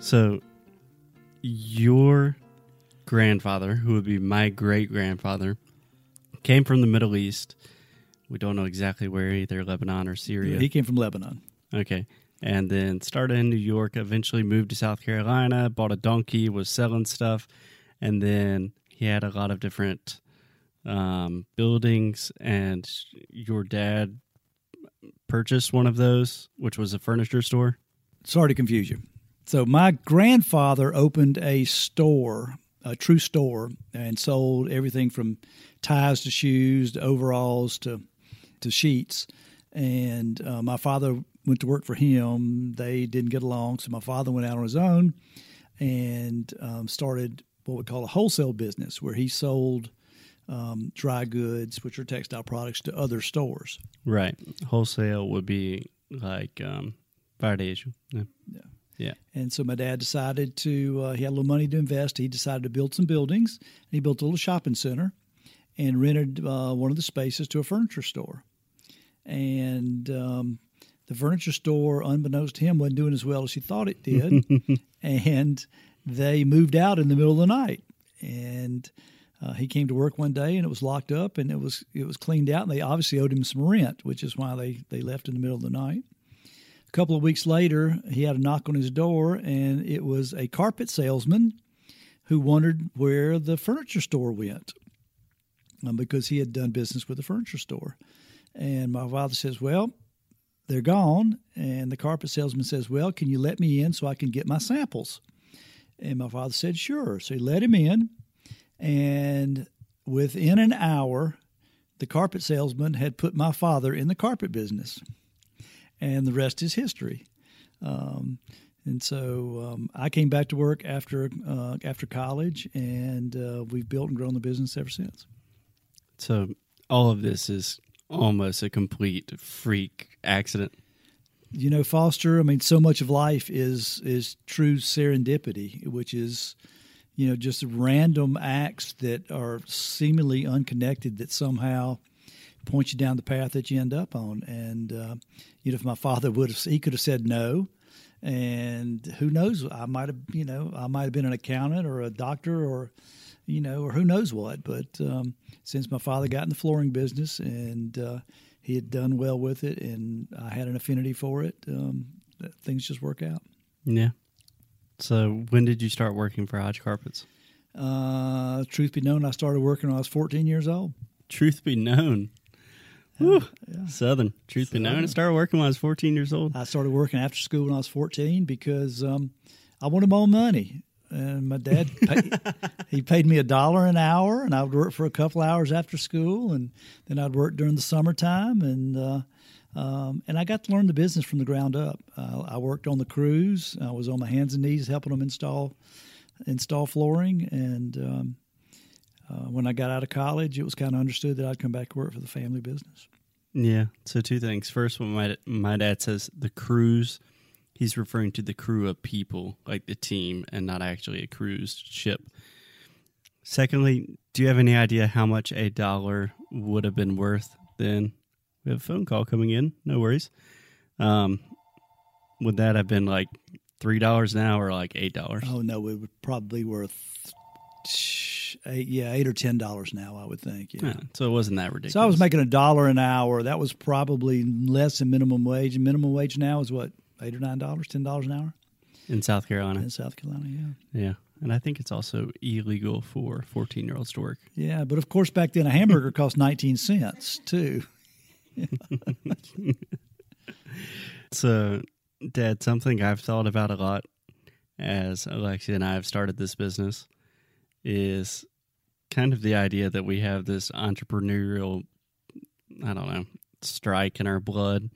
So, your grandfather, who would be my great grandfather, came from the Middle East. We don't know exactly where, either Lebanon or Syria. He came from Lebanon. Okay. And then started in New York, eventually moved to South Carolina, bought a donkey, was selling stuff. And then he had a lot of different um, buildings. And your dad purchased one of those, which was a furniture store. Sorry to confuse you. So, my grandfather opened a store, a true store, and sold everything from ties to shoes to overalls to, to sheets. And uh, my father went to work for him. They didn't get along, so my father went out on his own and um, started what we call a wholesale business, where he sold um, dry goods, which are textile products, to other stores. Right. Wholesale would be like um, Varejo. Yeah. Yeah. Yeah. And so my dad decided to, uh, he had a little money to invest. He decided to build some buildings. And he built a little shopping center and rented uh, one of the spaces to a furniture store. And um, the furniture store, unbeknownst to him, wasn't doing as well as he thought it did. and they moved out in the middle of the night. And uh, he came to work one day and it was locked up and it was it was cleaned out and they obviously owed him some rent, which is why they, they left in the middle of the night. A couple of weeks later, he had a knock on his door, and it was a carpet salesman who wondered where the furniture store went um, because he had done business with the furniture store. And my father says, Well, they're gone. And the carpet salesman says, Well, can you let me in so I can get my samples? And my father said, Sure. So he let him in. And within an hour, the carpet salesman had put my father in the carpet business and the rest is history. Um, and so um, I came back to work after uh, after college, and uh, we've built and grown the business ever since. So all of this is almost a complete freak accident. You know, Foster. I mean, so much of life is is true serendipity, which is you know just random acts that are seemingly unconnected that somehow point you down the path that you end up on. And uh, you know, if my father would have, he could have said no, and who knows? I might have, you know, I might have been an accountant or a doctor or, you know, or who knows what. But um, since my father got in the flooring business and uh, he had done well with it, and I had an affinity for it, um, things just work out. Yeah. So when did you start working for Hodge Carpets? Uh, truth be known, I started working when I was 14 years old. Truth be known, Woo. Yeah. Southern. Truth Southern. be known, I started working when I was 14 years old. I started working after school when I was 14 because um, I wanted my own money. And my dad, paid, he paid me a dollar an hour, and I would work for a couple hours after school, and then I'd work during the summertime, and uh, um, and I got to learn the business from the ground up. Uh, I worked on the crews. I was on my hands and knees helping them install install flooring, and um, uh, when I got out of college, it was kind of understood that I'd come back to work for the family business. Yeah. So two things. First, when my my dad says the cruise, he's referring to the crew of people, like the team, and not actually a cruise ship. Secondly, do you have any idea how much a dollar would have been worth then? We have a phone call coming in. No worries. Um, would that have been like three dollars an hour, or like eight dollars? Oh no, it would probably worth eight, yeah, eight or ten dollars now. I would think. Yeah. yeah. So it wasn't that ridiculous. So I was making a dollar an hour. That was probably less than minimum wage. And minimum wage now is what eight or nine dollars, ten dollars an hour in South Carolina. In South Carolina, yeah. Yeah. And I think it's also illegal for 14 year olds to work. Yeah, but of course, back then a hamburger cost 19 cents too. so, Dad, something I've thought about a lot as Alexia and I have started this business is kind of the idea that we have this entrepreneurial, I don't know, strike in our blood.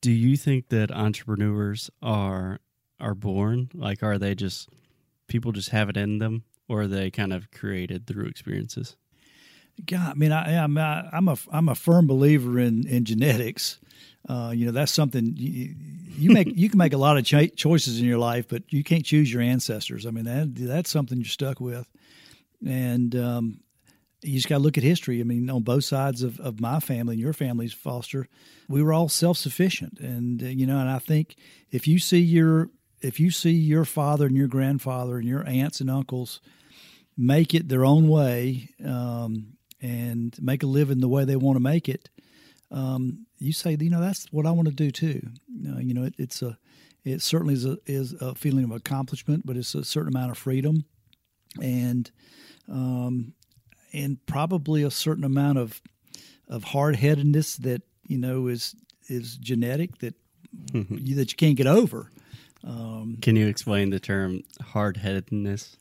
Do you think that entrepreneurs are are born? Like, are they just people just have it in them, or are they kind of created through experiences? God, I mean, I, am a I'm a I'm a firm believer in in genetics. Uh, you know, that's something you, you make. you can make a lot of cho- choices in your life, but you can't choose your ancestors. I mean, that that's something you're stuck with, and um, you just got to look at history. I mean, on both sides of, of my family and your family's foster, we were all self sufficient, and uh, you know, and I think if you see your if you see your father and your grandfather and your aunts and uncles make it their own way um, and make a living the way they want to make it, um, you say, you know, that's what I want to do too. Uh, you know, it, it's a, it certainly is a, is a feeling of accomplishment, but it's a certain amount of freedom, and um, and probably a certain amount of of hard headedness that you know is is genetic that you, that you can't get over. Um, Can you explain the term hard headedness?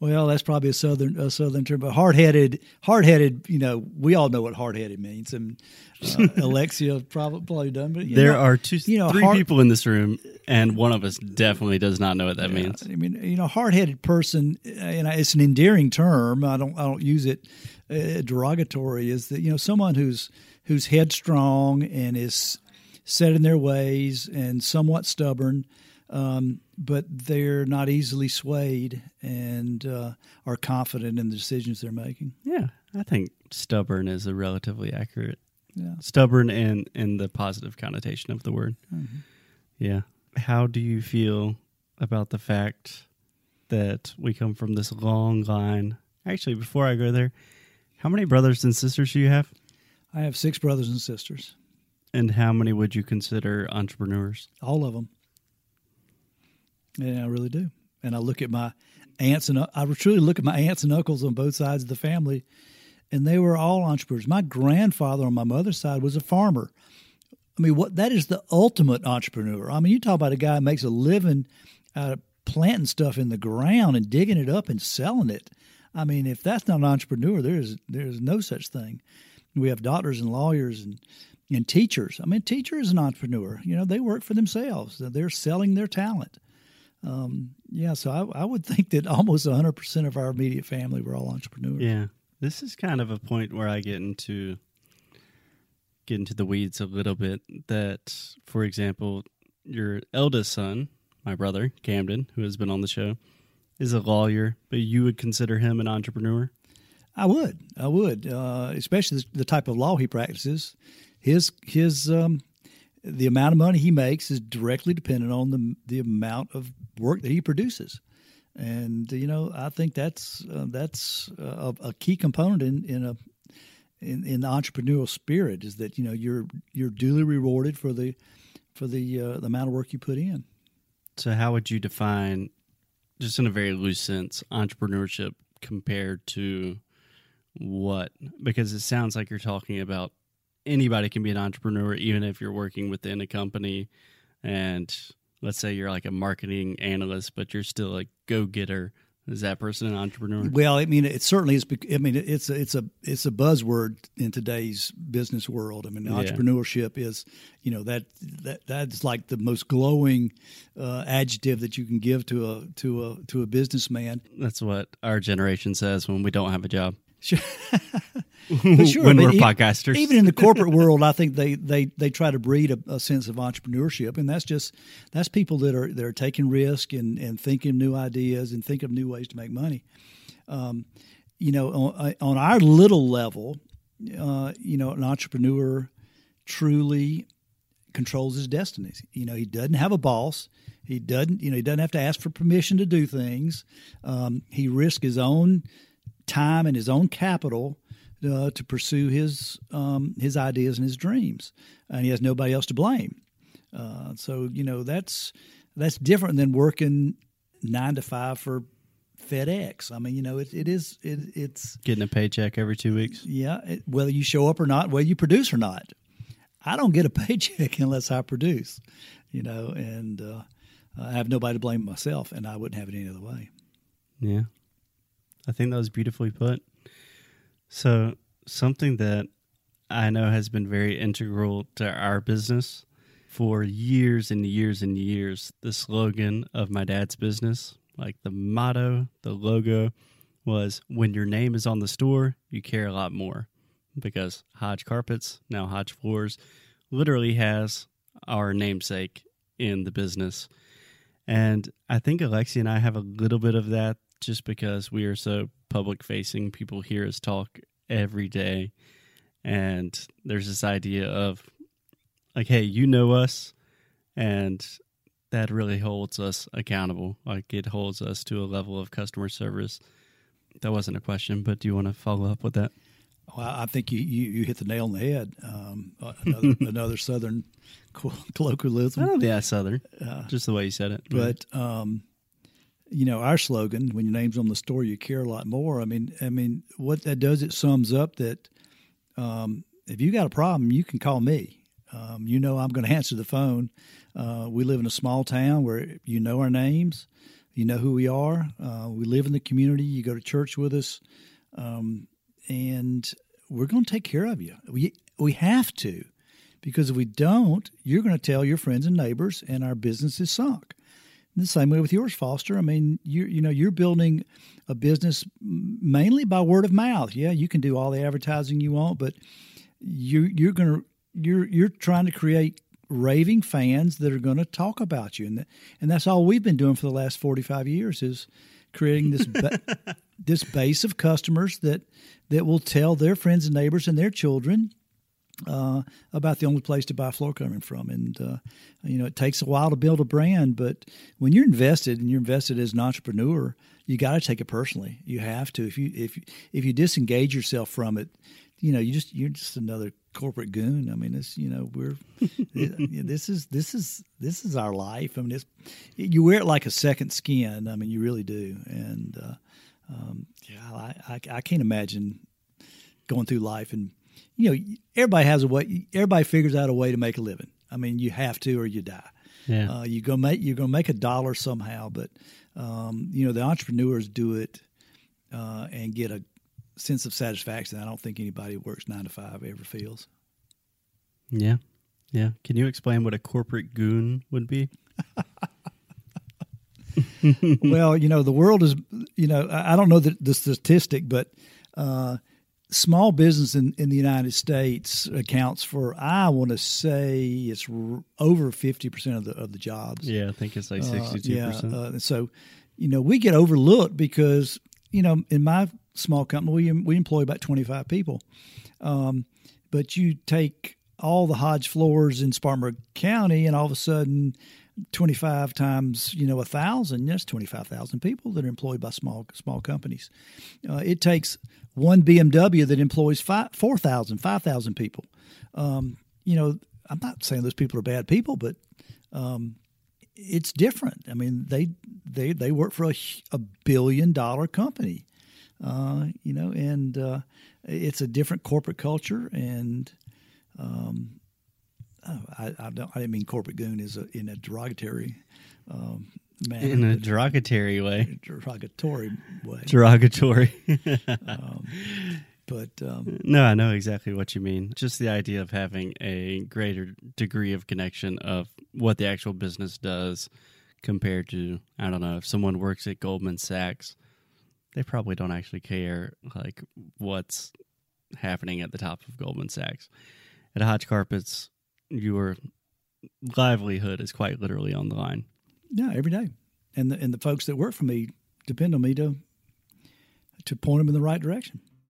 Well, that's probably a southern a southern term, but hard headed, hard headed. You know, we all know what hard headed means, and uh, Alexia probably done. But there know, are two, you know, three hard, people in this room, and one of us definitely does not know what that yeah, means. I mean, you know, hard headed person, and it's an endearing term. I don't I don't use it uh, derogatory. Is that you know someone who's who's headstrong and is set in their ways and somewhat stubborn, um, but they're not easily swayed and uh, are confident in the decisions they're making. Yeah, I think stubborn is a relatively accurate. Yeah. Stubborn and in the positive connotation of the word. Mm-hmm. Yeah. How do you feel about the fact that we come from this long line? Actually, before I go there, how many brothers and sisters do you have? I have six brothers and sisters. And how many would you consider entrepreneurs? All of them. Yeah, I really do. And I look at my aunts and I truly look at my aunts and uncles on both sides of the family, and they were all entrepreneurs. My grandfather on my mother's side was a farmer. I mean, what that is the ultimate entrepreneur. I mean, you talk about a guy who makes a living out of planting stuff in the ground and digging it up and selling it. I mean, if that's not an entrepreneur, there's there's no such thing. We have doctors and lawyers and and teachers. I mean, teacher is an entrepreneur. You know, they work for themselves. They're selling their talent. Um, yeah, so I, I, would think that almost 100% of our immediate family were all entrepreneurs. Yeah, this is kind of a point where I get into get into the weeds a little bit. That, for example, your eldest son, my brother Camden, who has been on the show, is a lawyer, but you would consider him an entrepreneur. I would, I would, uh, especially the type of law he practices his his um, the amount of money he makes is directly dependent on the the amount of work that he produces, and you know I think that's uh, that's a, a, key component in in a in, in the entrepreneurial spirit is that you know you're you're duly rewarded for the for the uh, the amount of work you put in. So how would you define, just in a very loose sense, entrepreneurship compared to what? Because it sounds like you're talking about anybody can be an entrepreneur, even if you're working within a company. And let's say you're like a marketing analyst, but you're still a go getter. Is that person an entrepreneur? Well, I mean, it certainly is. I mean, it's a, it's a it's a buzzword in today's business world. I mean, entrepreneurship yeah. is, you know, that that that's like the most glowing uh, adjective that you can give to a to a to a businessman. That's what our generation says when we don't have a job. Sure. sure, when we're podcasters. Even in the corporate world, I think they, they, they try to breed a, a, sense of entrepreneurship, and that's just that's people that are that are taking risk and, and thinking new ideas and think of new ways to make money. Um, you know, on, on, our little level, uh, you know, an entrepreneur truly controls his destinies. You know, he doesn't have a boss. He doesn't, you know, he doesn't have to ask for permission to do things. Um, he risks his own time and his own capital uh, to pursue his um, his ideas and his dreams, and he has nobody else to blame. Uh, so you know that's that's different than working nine to five for FedEx. I mean, you know, it, it is it, it's getting a paycheck every two weeks. Yeah, it, whether you show up or not, whether you produce or not. I don't get a paycheck unless I produce, you know, and uh, I have nobody to blame myself, and I wouldn't have it any other way. Yeah, I think that was beautifully put. So, something that I know has been very integral to our business for years and years and years, the slogan of my dad's business, like the motto, the logo, was when your name is on the store, you care a lot more. Because Hodge Carpets, now Hodge Floors, literally has our namesake in the business. And I think Alexi and I have a little bit of that just because we are so public facing. People hear us talk every day. And there's this idea of like, hey, you know us. And that really holds us accountable. Like it holds us to a level of customer service. That wasn't a question, but do you want to follow up with that? Well, I think you, you, you hit the nail on the head. Um, another, another Southern colloquialism. Think that's Southern, uh, just the way you said it. But um, you know, our slogan, "When your name's on the store, you care a lot more." I mean, I mean, what that does, it sums up that um, if you got a problem, you can call me. Um, you know, I'm going to answer the phone. Uh, we live in a small town where you know our names, you know who we are. Uh, we live in the community. You go to church with us, um, and we're going to take care of you. We we have to, because if we don't, you're going to tell your friends and neighbors, and our business is sunk. The same way with yours, Foster. I mean, you you know you're building a business mainly by word of mouth. Yeah, you can do all the advertising you want, but you you're gonna you're you're trying to create raving fans that are going to talk about you, and that, and that's all we've been doing for the last forty five years is creating this ba- this base of customers that that will tell their friends and neighbors and their children uh, about the only place to buy floor covering from. And uh, you know, it takes a while to build a brand, but when you're invested and you're invested as an entrepreneur, you got to take it personally. You have to. If you if if you disengage yourself from it, you know, you just you're just another corporate goon. I mean, it's you know we're this is this is this is our life. I mean, it's you wear it like a second skin. I mean, you really do. And uh, um, yeah, I, I I can't imagine going through life and you know, everybody has a way. Everybody figures out a way to make a living. I mean, you have to, or you die. Yeah. Uh, you go make you're gonna make a dollar somehow, but um, you know the entrepreneurs do it uh, and get a sense of satisfaction. I don't think anybody who works nine to five ever feels. Yeah, yeah. Can you explain what a corporate goon would be? well, you know, the world is, you know, I don't know the, the statistic, but uh, small business in, in the United States accounts for, I want to say, it's r- over fifty percent of the of the jobs. Yeah, I think it's like sixty two percent. Uh, so, you know, we get overlooked because you know, in my small company, we we employ about twenty five people, um, but you take all the Hodge floors in Spartanburg County, and all of a sudden 25 times you know a thousand that's 25,000 people that are employed by small small companies. Uh, it takes one BMW that employs 4,000 5,000 people. Um, you know I'm not saying those people are bad people but um, it's different. I mean they they they work for a, a billion dollar company. Uh, you know and uh, it's a different corporate culture and um, oh, I, I, don't. I didn't mean corporate goon is a, in a derogatory um, manner. In a derogatory way. Derogatory way. Derogatory. um, but um, no, I know exactly what you mean. Just the idea of having a greater degree of connection of what the actual business does compared to I don't know if someone works at Goldman Sachs, they probably don't actually care like what's happening at the top of Goldman Sachs. At Hodge Carpets, your livelihood is quite literally on the line. Yeah, every day, and the, and the folks that work for me depend on me to to point them in the right direction.